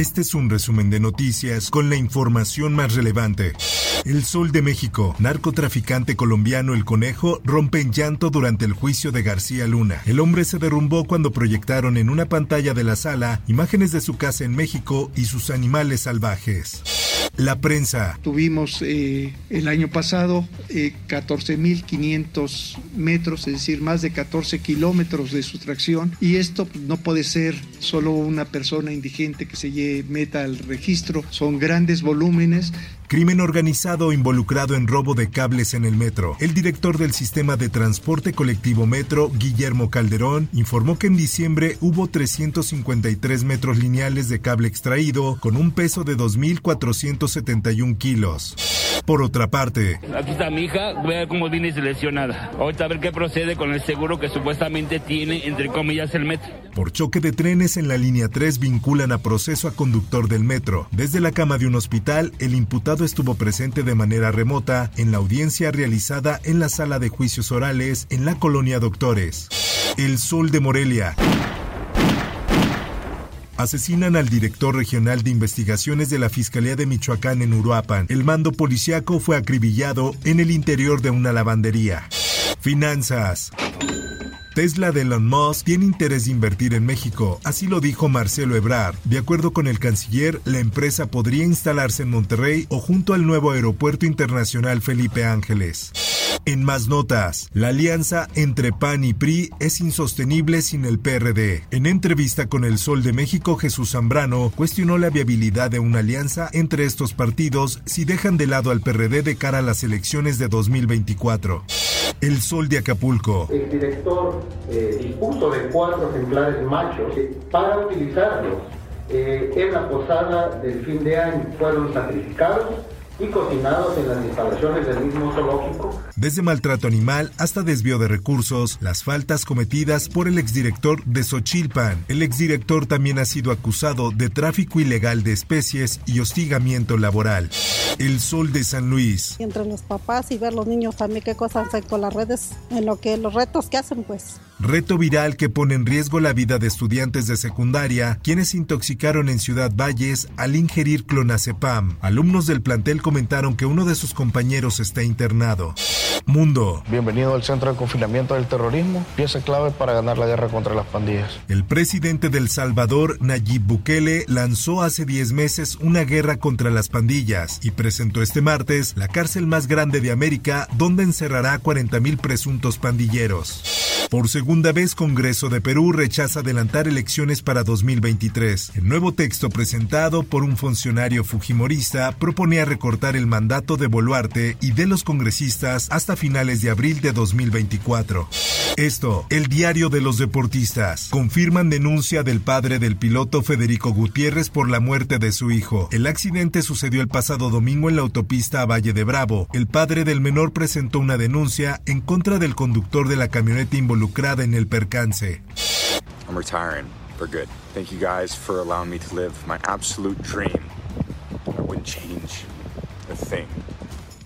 Este es un resumen de noticias con la información más relevante. El Sol de México, narcotraficante colombiano El Conejo, rompe en llanto durante el juicio de García Luna. El hombre se derrumbó cuando proyectaron en una pantalla de la sala imágenes de su casa en México y sus animales salvajes. La prensa. Tuvimos eh, el año pasado eh, 14.500 metros, es decir, más de 14 kilómetros de sustracción, y esto no puede ser solo una persona indigente que se meta al registro, son grandes volúmenes Crimen organizado involucrado en robo de cables en el metro. El director del sistema de transporte colectivo Metro, Guillermo Calderón, informó que en diciembre hubo 353 metros lineales de cable extraído con un peso de 2.471 kilos. Por otra parte, aquí está mi hija, vea cómo viene seleccionada. Ahorita a ver qué procede con el seguro que supuestamente tiene, entre comillas, el metro. Por choque de trenes en la línea 3 vinculan a proceso a conductor del metro. Desde la cama de un hospital, el imputado estuvo presente de manera remota en la audiencia realizada en la sala de juicios orales en la colonia Doctores. El Sol de Morelia. Asesinan al director regional de investigaciones de la Fiscalía de Michoacán en Uruapan. El mando policiaco fue acribillado en el interior de una lavandería. Finanzas. Tesla de Elon Musk tiene interés de invertir en México, así lo dijo Marcelo Ebrard. De acuerdo con el canciller, la empresa podría instalarse en Monterrey o junto al nuevo aeropuerto internacional Felipe Ángeles. En más notas, la alianza entre PAN y PRI es insostenible sin el PRD. En entrevista con El Sol de México, Jesús Zambrano cuestionó la viabilidad de una alianza entre estos partidos si dejan de lado al PRD de cara a las elecciones de 2024. El Sol de Acapulco. El director eh, dispuso de cuatro ejemplares machos para utilizarlos eh, en la posada del fin de año. Fueron sacrificados y cocinados en las instalaciones del mismo zoológico. Desde maltrato animal hasta desvío de recursos, las faltas cometidas por el exdirector de Xochilpan. El exdirector también ha sido acusado de tráfico ilegal de especies y hostigamiento laboral. El Sol de San Luis. Entre los papás y ver los niños también qué cosas hacen con las redes, en lo que los retos que hacen pues. Reto viral que pone en riesgo la vida de estudiantes de secundaria, quienes se intoxicaron en Ciudad Valles al ingerir clonazepam. Alumnos del plantel comentaron que uno de sus compañeros está internado. Mundo. Bienvenido al centro de confinamiento del terrorismo, pieza clave para ganar la guerra contra las pandillas. El presidente del Salvador, Nayib Bukele, lanzó hace 10 meses una guerra contra las pandillas y presentó este martes la cárcel más grande de América, donde encerrará a 40.000 presuntos pandilleros. Por segunda vez, Congreso de Perú rechaza adelantar elecciones para 2023. El nuevo texto presentado por un funcionario fujimorista proponía recortar el mandato de Boluarte y de los congresistas hasta finales de abril de 2024. Esto, el diario de los deportistas. Confirman denuncia del padre del piloto Federico Gutiérrez por la muerte de su hijo. El accidente sucedió el pasado domingo en la autopista a Valle de Bravo. El padre del menor presentó una denuncia en contra del conductor de la camioneta involucrada en el percance. I'm retiring for good. Thank you guys for allowing me to live my absolute dream. I wouldn't change a thing.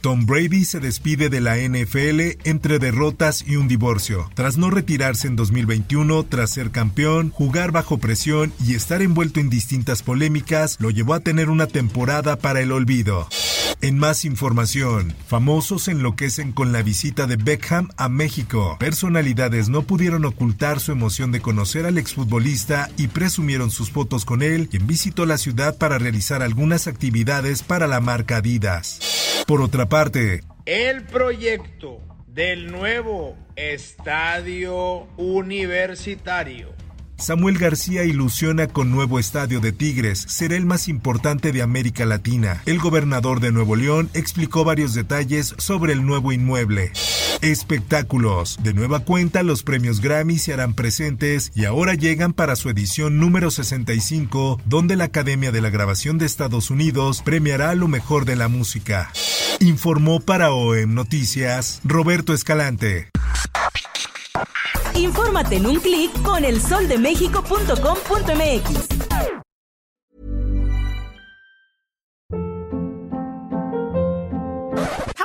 Tom Brady se despide de la NFL entre derrotas y un divorcio. Tras no retirarse en 2021, tras ser campeón, jugar bajo presión y estar envuelto en distintas polémicas, lo llevó a tener una temporada para el olvido. En más información, famosos enloquecen con la visita de Beckham a México. Personalidades no pudieron ocultar su emoción de conocer al exfutbolista y presumieron sus fotos con él, quien visitó la ciudad para realizar algunas actividades para la marca Adidas. Por otra parte, el proyecto del nuevo estadio universitario Samuel García ilusiona con nuevo estadio de Tigres, será el más importante de América Latina. El gobernador de Nuevo León explicó varios detalles sobre el nuevo inmueble. Espectáculos. De nueva cuenta, los premios Grammy se harán presentes y ahora llegan para su edición número 65, donde la Academia de la Grabación de Estados Unidos premiará lo mejor de la música. Informó para OEM Noticias Roberto Escalante. Infórmate en un clic con elsoldemexico.com.mx.